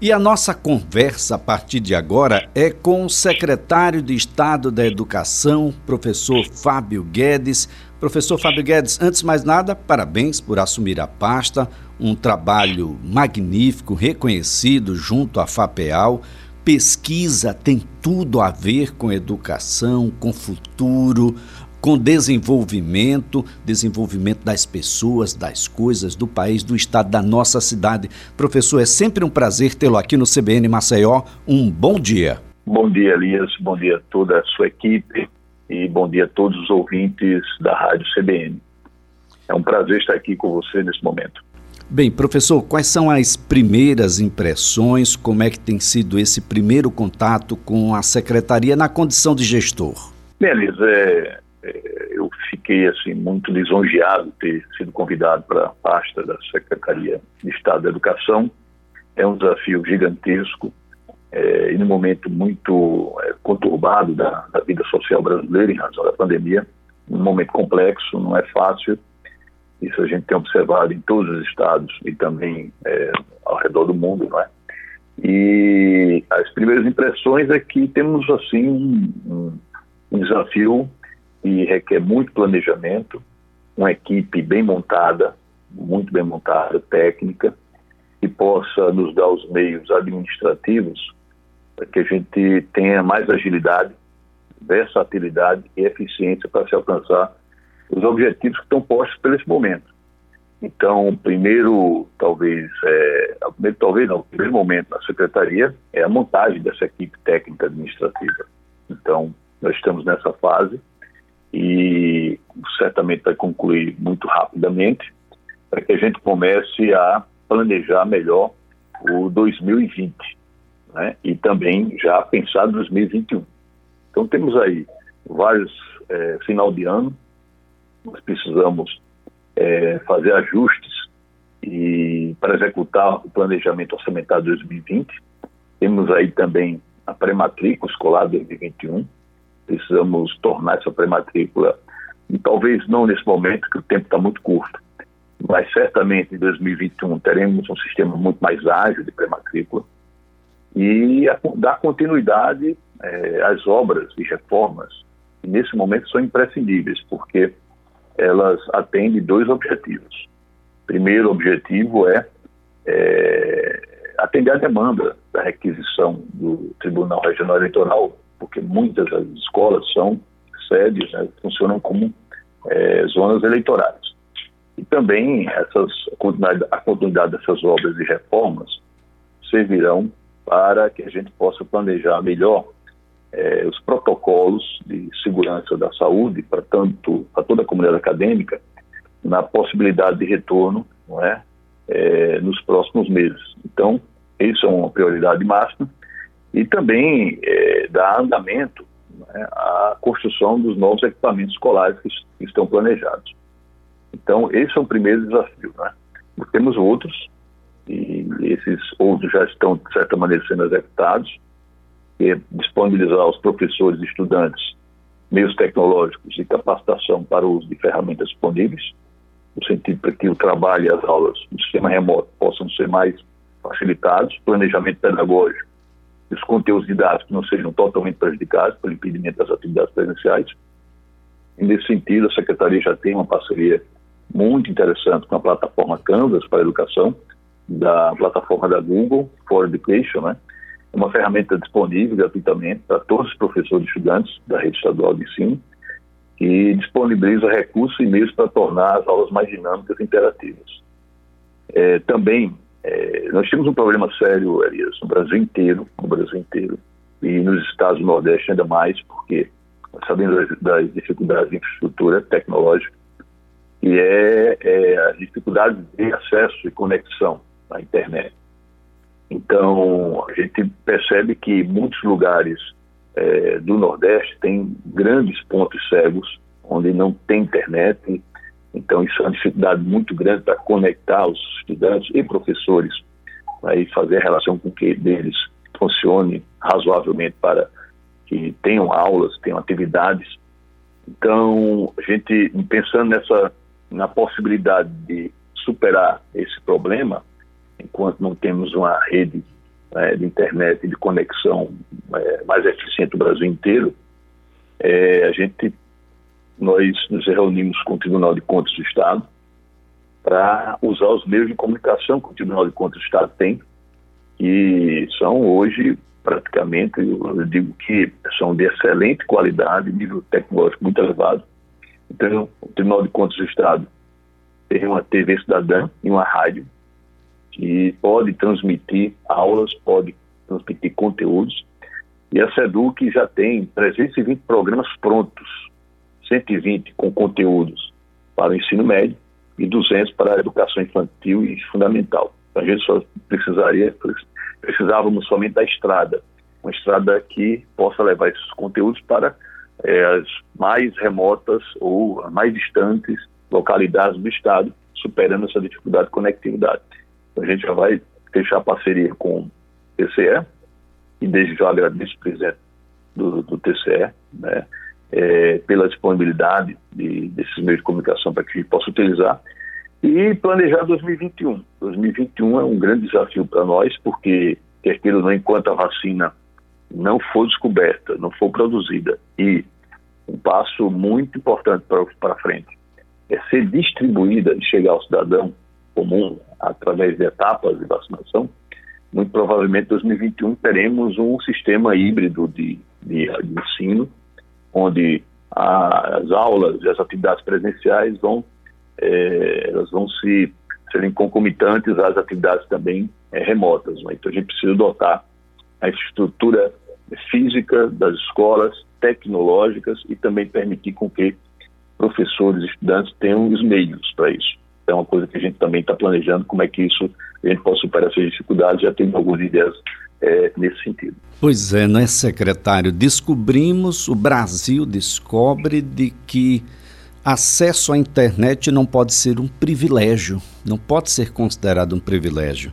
E a nossa conversa a partir de agora é com o secretário de Estado da Educação, professor Fábio Guedes. Professor Fábio Guedes, antes de mais nada, parabéns por assumir a pasta, um trabalho magnífico, reconhecido junto à FAPEAL. Pesquisa tem tudo a ver com educação, com futuro, com desenvolvimento, desenvolvimento das pessoas, das coisas, do país, do estado, da nossa cidade. Professor, é sempre um prazer tê-lo aqui no CBN Maceió. Um bom dia. Bom dia, Elias. Bom dia a toda a sua equipe e bom dia a todos os ouvintes da Rádio CBN. É um prazer estar aqui com você nesse momento. Bem, professor, quais são as primeiras impressões? Como é que tem sido esse primeiro contato com a secretaria na condição de gestor? É, é, eu fiquei assim muito lisonjeado de ter sido convidado para a pasta da Secretaria de Estado da Educação. É um desafio gigantesco é, e num momento muito é, conturbado da, da, vida social brasileira em razão da pandemia, um momento complexo, não é fácil. Isso a gente tem observado em todos os estados e também é, ao redor do mundo, não é? E as primeiras impressões é que temos assim um, um desafio e requer muito planejamento, uma equipe bem montada, muito bem montada, técnica, que possa nos dar os meios administrativos para que a gente tenha mais agilidade, versatilidade e eficiência para se alcançar os objetivos que estão postos para esse momento. Então, primeiro, talvez, é, primeiro, talvez não, o primeiro momento na secretaria é a montagem dessa equipe técnica administrativa. Então, nós estamos nessa fase e certamente vai concluir muito rapidamente para que a gente comece a planejar melhor o 2020 né? e também já pensar 2021. Então temos aí vários é, final de ano, nós precisamos é, fazer ajustes e para executar o planejamento orçamentário 2020. Temos aí também a pré-matrícula escolar 2021 precisamos tornar essa pré-matrícula, e talvez não nesse momento, que o tempo está muito curto, mas certamente em 2021 teremos um sistema muito mais ágil de pré-matrícula e a, dar continuidade é, às obras e reformas, que nesse momento são imprescindíveis, porque elas atendem dois objetivos. Primeiro objetivo é, é atender a demanda da requisição do Tribunal Regional Eleitoral porque muitas das escolas são sedes, né, funcionam como é, zonas eleitorais. E também essas, a continuidade, a continuidade dessas obras e reformas servirão para que a gente possa planejar melhor é, os protocolos de segurança da saúde para tanto para toda a comunidade acadêmica na possibilidade de retorno, não é, é nos próximos meses. Então, isso é uma prioridade máxima e também é, dar andamento né, à construção dos novos equipamentos escolares que, que, estão planejados. Então, esse é o primeiro desafio. Né? Temos outros, e esses outros já estão, de certa maneira, sendo executados, que é disponibilizar aos professores e estudantes meios tecnológicos e capacitação para o uso de ferramentas disponíveis, no sentido para que o trabalho e as aulas no sistema remoto possam ser mais facilitados, planejamento pedagógico os conteúdos didáticos não sejam totalmente prejudicados pelo impedimento das atividades presenciais. E nesse sentido, a Secretaria já tem uma parceria muito interessante com a plataforma Canvas para a educação, da plataforma da Google, For Education, né? É uma ferramenta disponível gratuitamente para todos os professores e estudantes da rede estadual de ensino e disponibiliza recursos e meios para tornar as aulas mais dinâmicas e interativas. É, também é, nós temos um problema sério, Elias, no Brasil inteiro, no Brasil inteiro, e nos estados do Nordeste ainda mais, porque sabendo das, das dificuldades de infraestrutura tecnológica, e é, é a dificuldade de acesso e conexão à internet. Então, a gente percebe que muitos lugares é, do Nordeste têm grandes pontos cegos, onde não tem internet, então, isso é uma dificuldade muito grande para conectar os estudantes e professores né, fazer a relação com que deles funcione razoavelmente para que tenham aulas, tenham atividades. Então, a gente, pensando nessa, na possibilidade de superar esse problema, enquanto não temos uma rede é, de internet de conexão é, mais eficiente do Brasil inteiro, é, a gente, nós nos reunimos com o Tribunal de Contas do Estado para usar os meios de comunicação que o Tribunal de Contas do Estado tem, que são hoje praticamente, eu digo que são de excelente qualidade, nível tecnológico muito elevado. Então, o Tribunal de Contas do Estado tem uma TV cidadã e uma rádio que pode transmitir aulas, pode transmitir conteúdos. E a SEDUC já tem 320 programas prontos, 120 com conteúdos para o ensino médio e 200 para a educação infantil e fundamental. A gente só precisaria, precisávamos somente da estrada, uma estrada que possa levar esses conteúdos para é, as mais remotas ou mais distantes localidades do estado, superando essa dificuldade de conectividade. Então, a gente já vai fechar parceria com o TCE, e desde já agradeço o presidente do, do TCE, né, é, pela disponibilidade de, desses meios de comunicação para que a gente possa utilizar e planejar 2021. 2021 é um grande desafio para nós, porque, quer queira ou não, enquanto a vacina não for descoberta, não for produzida, e um passo muito importante para frente é ser distribuída e chegar ao cidadão comum através de etapas de vacinação, muito provavelmente em 2021 teremos um sistema híbrido de, de, de ensino, onde as aulas e as atividades presenciais vão, é, elas vão se serem concomitantes às atividades também é, remotas. Né? Então a gente precisa dotar a estrutura física das escolas, tecnológicas e também permitir com que professores e estudantes tenham os meios para isso. É uma coisa que a gente também está planejando, como é que isso a gente pode superar essas dificuldades, já tem algumas ideias é, nesse sentido. Pois é, não é, secretário? Descobrimos, o Brasil descobre de que acesso à internet não pode ser um privilégio, não pode ser considerado um privilégio.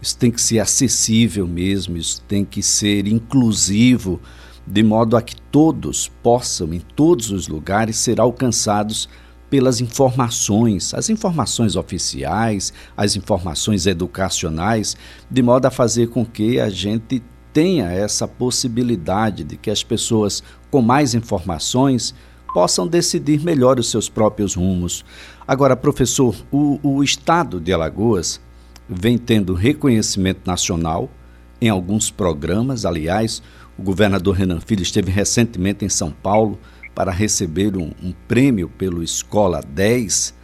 Isso tem que ser acessível mesmo, isso tem que ser inclusivo, de modo a que todos possam, em todos os lugares, ser alcançados pelas informações, as informações oficiais, as informações educacionais, de modo a fazer com que a gente tenha essa possibilidade de que as pessoas com mais informações possam decidir melhor os seus próprios rumos. Agora, professor, o, o estado de Alagoas vem tendo reconhecimento nacional em alguns programas. Aliás, o governador Renan Filho esteve recentemente em São Paulo para receber um, um prêmio pelo Escola 10.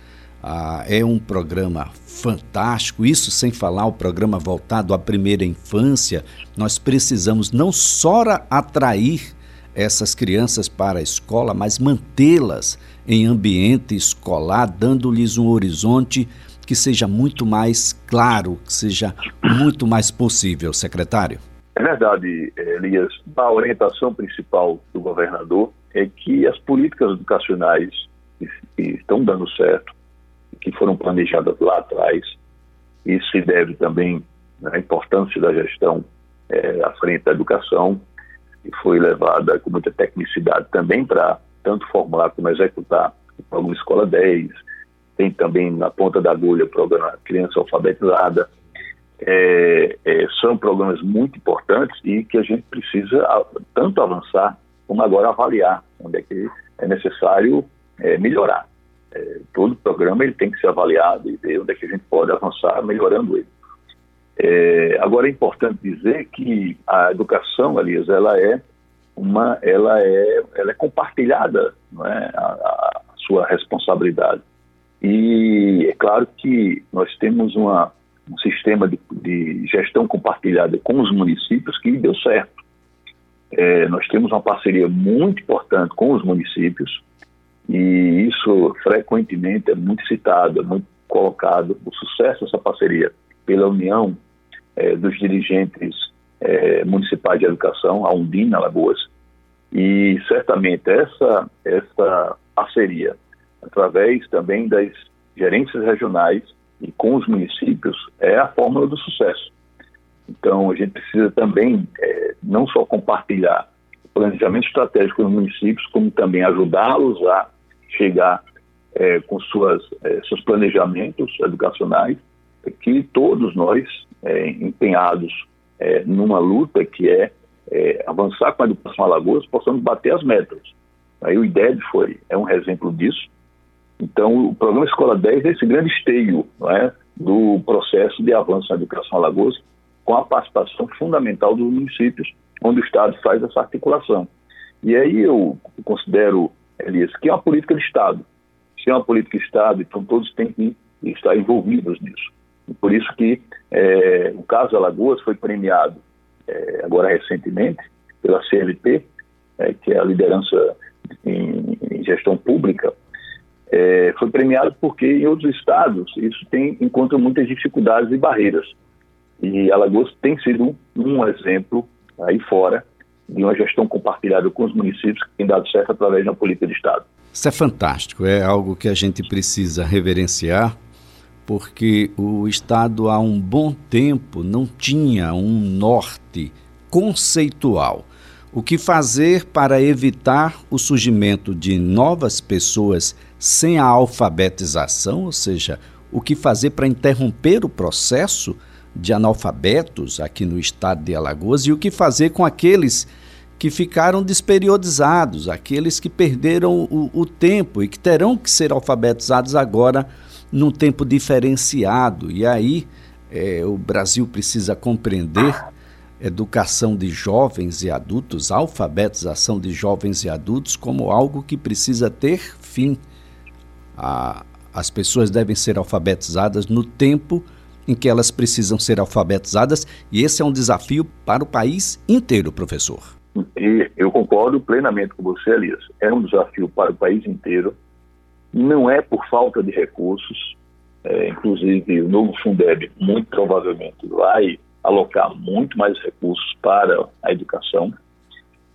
Ah, é um programa fantástico, isso sem falar o programa voltado à primeira infância. Nós precisamos não só atrair essas crianças para a escola, mas mantê-las em ambiente escolar, dando-lhes um horizonte que seja muito mais claro, que seja muito mais possível, secretário? É verdade, Elias. A orientação principal do governador é que as políticas educacionais que estão dando certo, que foram planejadas lá atrás, isso se deve também à importância da gestão é, à frente da educação, que foi levada com muita tecnicidade também para tanto formular como executar o programa Escola 10, tem também na ponta da agulha o programa Criança Alfabetizada. É, é, são programas muito importantes e que a gente precisa tanto avançar como agora avaliar onde é que é necessário é, melhorar. É, todo programa ele tem que ser avaliado e ver onde é que a gente pode avançar melhorando ele. É, agora é importante dizer que a educação, Elias, ela é uma, ela é, ela é compartilhada, não é, a, a sua responsabilidade. E é claro que nós temos uma, um sistema de, de gestão compartilhada com os municípios que deu certo. É, nós temos uma parceria muito importante com os municípios e isso frequentemente é muito citado, é muito colocado, o sucesso dessa parceria pela união é, dos dirigentes é, municipais de educação, a Undina Lagoas, e certamente essa, essa parceria através também das gerências regionais e com os municípios, é a fórmula do sucesso. Então, a gente precisa também é, não só compartilhar o planejamento estratégico com os municípios, como também ajudá-los a chegar é, com suas, é, seus planejamentos educacionais, que todos nós, é, empenhados é, numa luta que é, é, avançar com a educação Alagoas, possamos bater as metas. Aí o IDEB foi, é um exemplo disso. Então, o programa Escola 10 é esse grande esteio é, do processo de avanço na educação Alagoas, com a participação fundamental dos municípios, onde o Estado faz essa articulação. E aí eu considero, Elias, que é uma política de Estado. Se é uma política de Estado, então todos têm que estar envolvidos nisso. E por isso que é, o caso Alagoas foi premiado é, agora recentemente pela CLP, é, que é a liderança em, em gestão pública, é, foi premiado porque em outros estados isso tem encontra muitas dificuldades e barreiras. E Alagoas tem sido um, exemplo aí fora de uma gestão compartilhada com os municípios que tem dado certo através da política de Estado. Isso é fantástico, é algo que a gente precisa reverenciar, porque o Estado há um bom tempo não tinha um norte conceitual. O que fazer para evitar o surgimento de novas pessoas sem a alfabetização, ou seja, o que fazer para interromper o processo de analfabetos aqui no estado de Alagoas e o que fazer com aqueles que ficaram desperiodizados, aqueles que perderam o, o tempo e que terão que ser alfabetizados agora num tempo diferenciado. E aí é, o Brasil precisa compreender educação de jovens e adultos, alfabetização de jovens e adultos, como algo que precisa ter fim. A, as pessoas devem ser alfabetizadas no tempo em que elas precisam ser alfabetizadas, e esse é um desafio para o país inteiro, professor. E eu concordo plenamente com você, Elias. É um desafio para o país inteiro. Não é por falta de recursos. É, inclusive, o novo Fundeb, muito provavelmente, vai alocar muito mais recursos para a educação.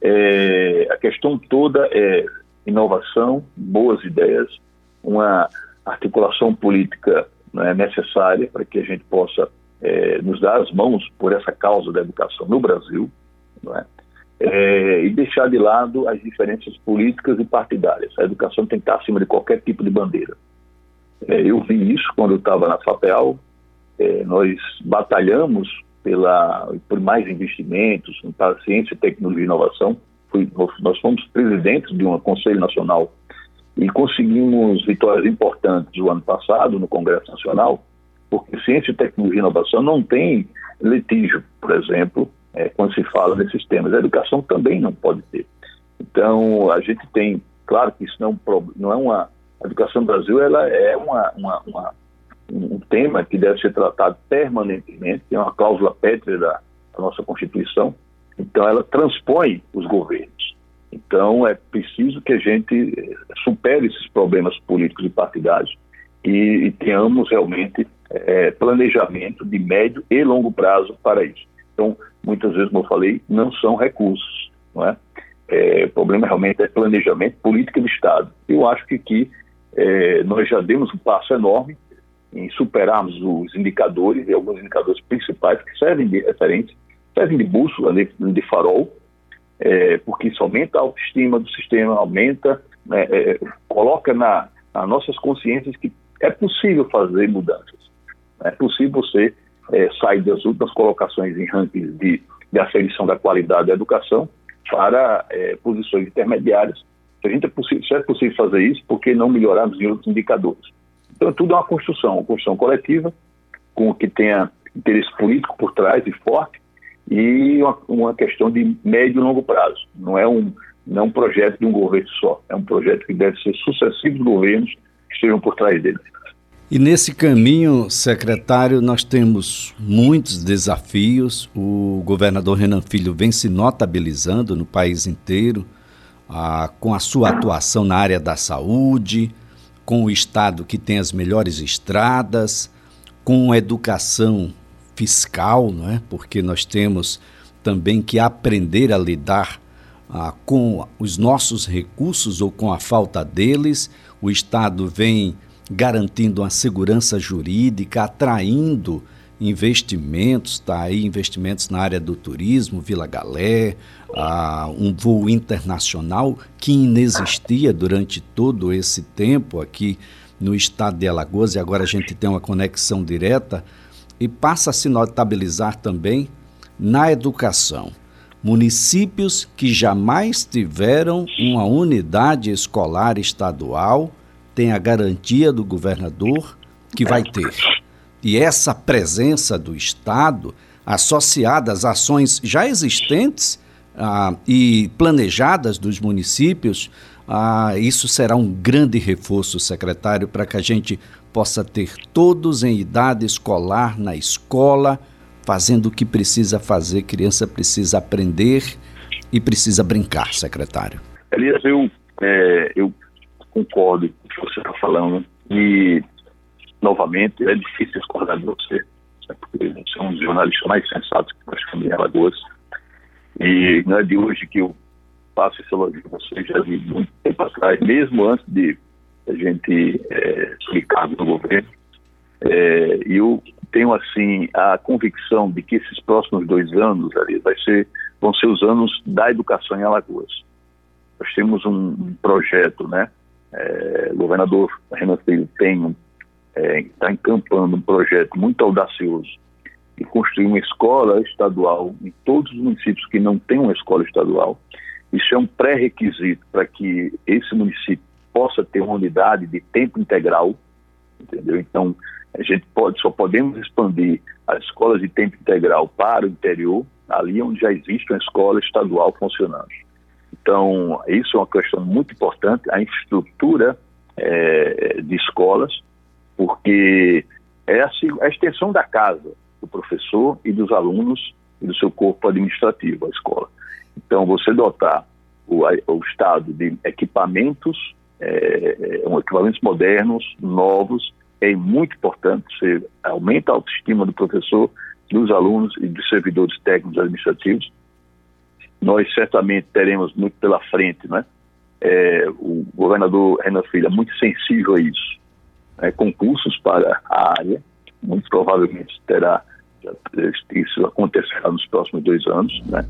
É, a questão toda é inovação, boas ideias, uma articulação política né, necessária para que a gente possa é, nos dar as mãos por essa causa da educação no Brasil. Não é? é, e deixar de lado as diferenças políticas e partidárias. A educação tem que estar acima de qualquer tipo de bandeira. É, eu vi isso quando eu estava na FAPEL, é, nós batalhamos pela, por mais investimentos para ciência, tecnologia e inovação. Fui, nós fomos presidentes de um Conselho Nacional e conseguimos vitórias importantes o ano passado no Congresso Nacional, porque ciência, tecnologia e inovação não tem litígio, por exemplo, é, quando se fala desses temas. A educação também não pode ter. Então, a gente tem, claro que isso não, é não é uma. A educação no Brasil ela é uma, uma, uma, um tema que deve ser tratado permanentemente, tem uma cláusula pétrea da, da nossa Constituição, então ela transpõe os governos. Então, é preciso que a gente supere esses problemas políticos e partidários e, e tenhamos realmente é, planejamento de médio e longo prazo para isso. Então, muitas vezes, como eu falei, não são recursos, não é? é o problema realmente é planejamento, política de Estado. Eu acho que aqui é, nós já demos um passo enorme em superarmos os indicadores, e alguns indicadores principais que servem de referência, servem de bússola, de, de farol, é, porque isso aumenta a autoestima do sistema, aumenta, né, é, coloca na, nas nossas consciências que é possível fazer mudanças. É possível você é, sair das últimas colocações em rankings de, de aferição da qualidade da educação para é, posições intermediárias. Se, a gente é possível, se é possível fazer isso, por que não melhorarmos em outros indicadores? Então, tudo é uma construção, uma construção coletiva, com que tenha interesse político por trás e forte, e uma, uma, questão de médio e longo prazo. Não é, um, não é um projeto de um governo só, é um projeto que deve ser sucessivos governos que estejam por trás dele. E nesse caminho, secretário, nós temos muitos desafios. O governador Renan Filho vem se notabilizando no país inteiro ah, com a sua atuação na área da saúde, com o estado que tem as melhores estradas, com educação fiscal, não é? porque nós temos também que aprender a lidar ah, com os nossos recursos ou com a falta deles. O Estado vem garantindo uma segurança jurídica, atraindo investimentos, está aí investimentos na área do turismo, Vila Galé, ah, um voo internacional que inexistia durante todo esse tempo aqui no estado de Alagoas e agora a gente tem uma conexão direta e passa a se notabilizar também na educação. Municípios que jamais tiveram uma unidade escolar estadual têm a garantia do governador que vai ter. E essa presença do Estado, associada às ações já existentes ah, e planejadas dos municípios, ah, isso será um grande reforço, secretário, para que a gente possa ter todos em idade escolar na escola fazendo o que precisa fazer, criança precisa aprender e precisa brincar, secretário. Elias, eu, é, eu concordo com o que você está falando e, novamente, é difícil discordar de você, né, porque você é um dos jornalistas mais sensatos que nós temos em Alagoas e não é de hoje que eu faço esse elogio a você, já de muito tempo atrás, mesmo antes de a gente é, explicar no governo, é, eu tenho assim a convicção de que esses próximos dois anos ali vai ser vão ser os anos da educação em Alagoas. Nós temos um projeto, né? É, o governador Renan Filho tem está é, encampando um projeto muito audacioso de construir uma escola estadual em todos os municípios que não têm uma escola estadual. Isso é um pré-requisito para que esse município possa ter uma unidade de tempo integral, entendeu? Então, a gente pode, só podemos expandir as escolas de tempo integral para o interior, ali onde já existe uma escola estadual funcionando. Então, isso é uma questão muito importante, a infraestrutura é, de escolas, porque é a, a, extensão da casa do professor e dos alunos e do seu corpo administrativo, a escola. Então, você dotar o, o Estado de equipamentos, é, é equipamentos modernos, novos, é muito importante, você aumenta a autoestima do professor, dos alunos e dos servidores técnicos administrativos. Nós certamente teremos muito pela frente, né? É, o governador Renan Filho é muito sensível a isso. Né? Concursos para a área, muito provavelmente terá isso acontecerá nos próximos dois anos, né?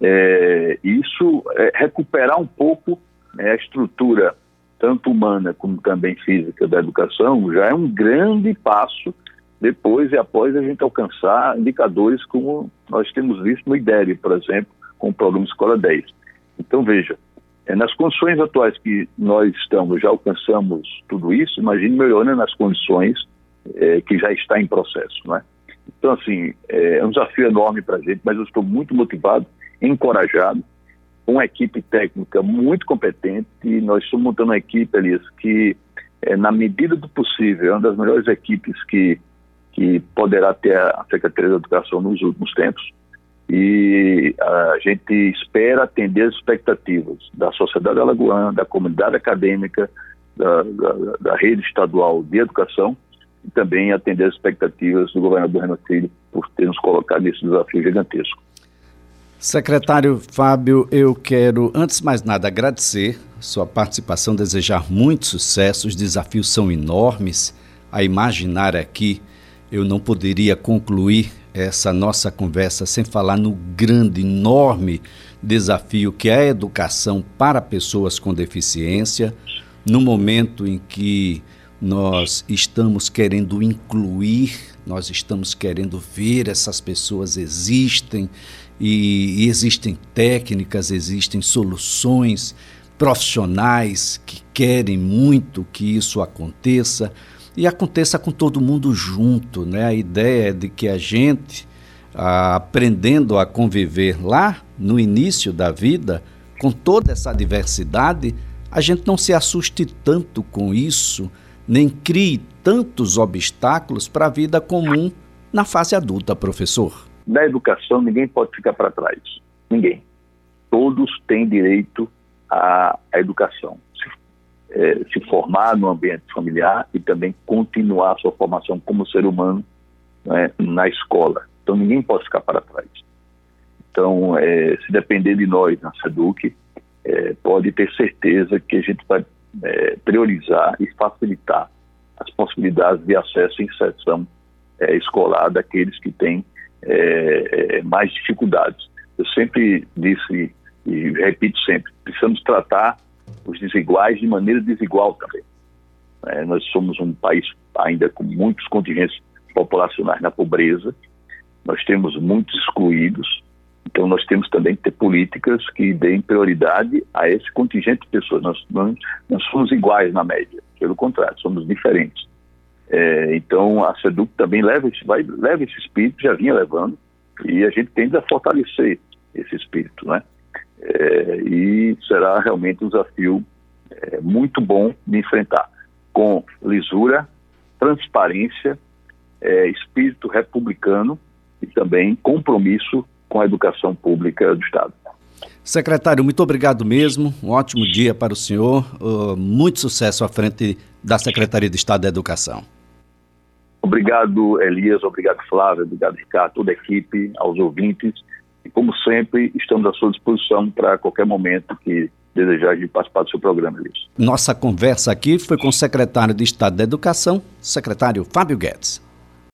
É, isso é recuperar um pouco né, a estrutura tanto humana como também física da educação, já é um grande passo depois e após a gente alcançar indicadores como nós temos visto no IDERE, por exemplo, com o programa Escola 10. Então, veja, é, nas condições atuais que nós estamos, já alcançamos tudo isso, imagine melhorando nas condições é, que já está em processo, não é? Então, assim, é, é um desafio enorme para a gente, mas eu estou muito motivado, encorajado, uma equipe técnica muito competente nós estamos montando uma equipe, Elias, que é, na medida do possível, é uma das melhores equipes que, que poderá ter a Secretaria da Educação nos últimos tempos. E a gente espera atender as expectativas da sociedade alagoana, da comunidade acadêmica, da, da, da rede estadual de educação e também atender as expectativas do governador Renan Filho por ter nos colocado nesse desafio gigantesco. Secretário Fábio, eu quero, antes de mais nada, agradecer sua participação, desejar muito sucesso. Os desafios são enormes. A imaginar aqui, eu não poderia concluir essa nossa conversa sem falar no grande, enorme desafio que é a educação para pessoas com deficiência, no momento em que nós estamos querendo incluir, nós estamos querendo ver essas pessoas existem e, existem técnicas, existem soluções profissionais que querem muito que isso aconteça e aconteça com todo mundo junto, né? A ideia é de que a gente, aprendendo a conviver lá no início da vida, com toda essa diversidade, a gente não se assuste tanto com isso, nem crie tantos obstáculos para a vida comum na fase adulta, professor da educação ninguém pode ficar para trás. Ninguém. Todos têm direito à, à educação. Se, é, se, formar no ambiente familiar e também continuar a sua formação como ser humano né, na escola. Então ninguém pode ficar para trás. Então, é, se depender de nós na SEDUC, é, pode ter certeza que a gente vai é, priorizar e facilitar as possibilidades de acesso e inserção é, escolar daqueles que têm é, é, mais dificuldades. Eu sempre disse e repito sempre, precisamos tratar os desiguais de maneira desigual também. É, nós somos um país ainda com muitos contingentes populacionais na pobreza nós temos muitos excluídos, então nós temos também que ter políticas que deem prioridade a esse contingente de pessoas. Nós, nós somos iguais na média, pelo contrário, somos diferentes. É, então a SEDUC também leva esse, vai, leva esse espírito, já vinha levando, e a gente tende a fortalecer esse espírito, né? É, e será realmente um desafio é, muito bom de enfrentar, com lisura, transparência, é, espírito republicano e também compromisso com a educação pública do Estado. Secretário, muito obrigado mesmo. Um ótimo dia para o senhor. Uh, muito sucesso à frente da Secretaria de Estado da Educação. Obrigado, Elias. Obrigado, Flávio. Obrigado, Ricardo, toda a equipe, aos ouvintes. E, como sempre, estamos à sua disposição para qualquer momento que desejar de participar do seu programa, Elias. Nossa conversa aqui foi com o secretário de Estado da Educação, secretário Fábio Guedes.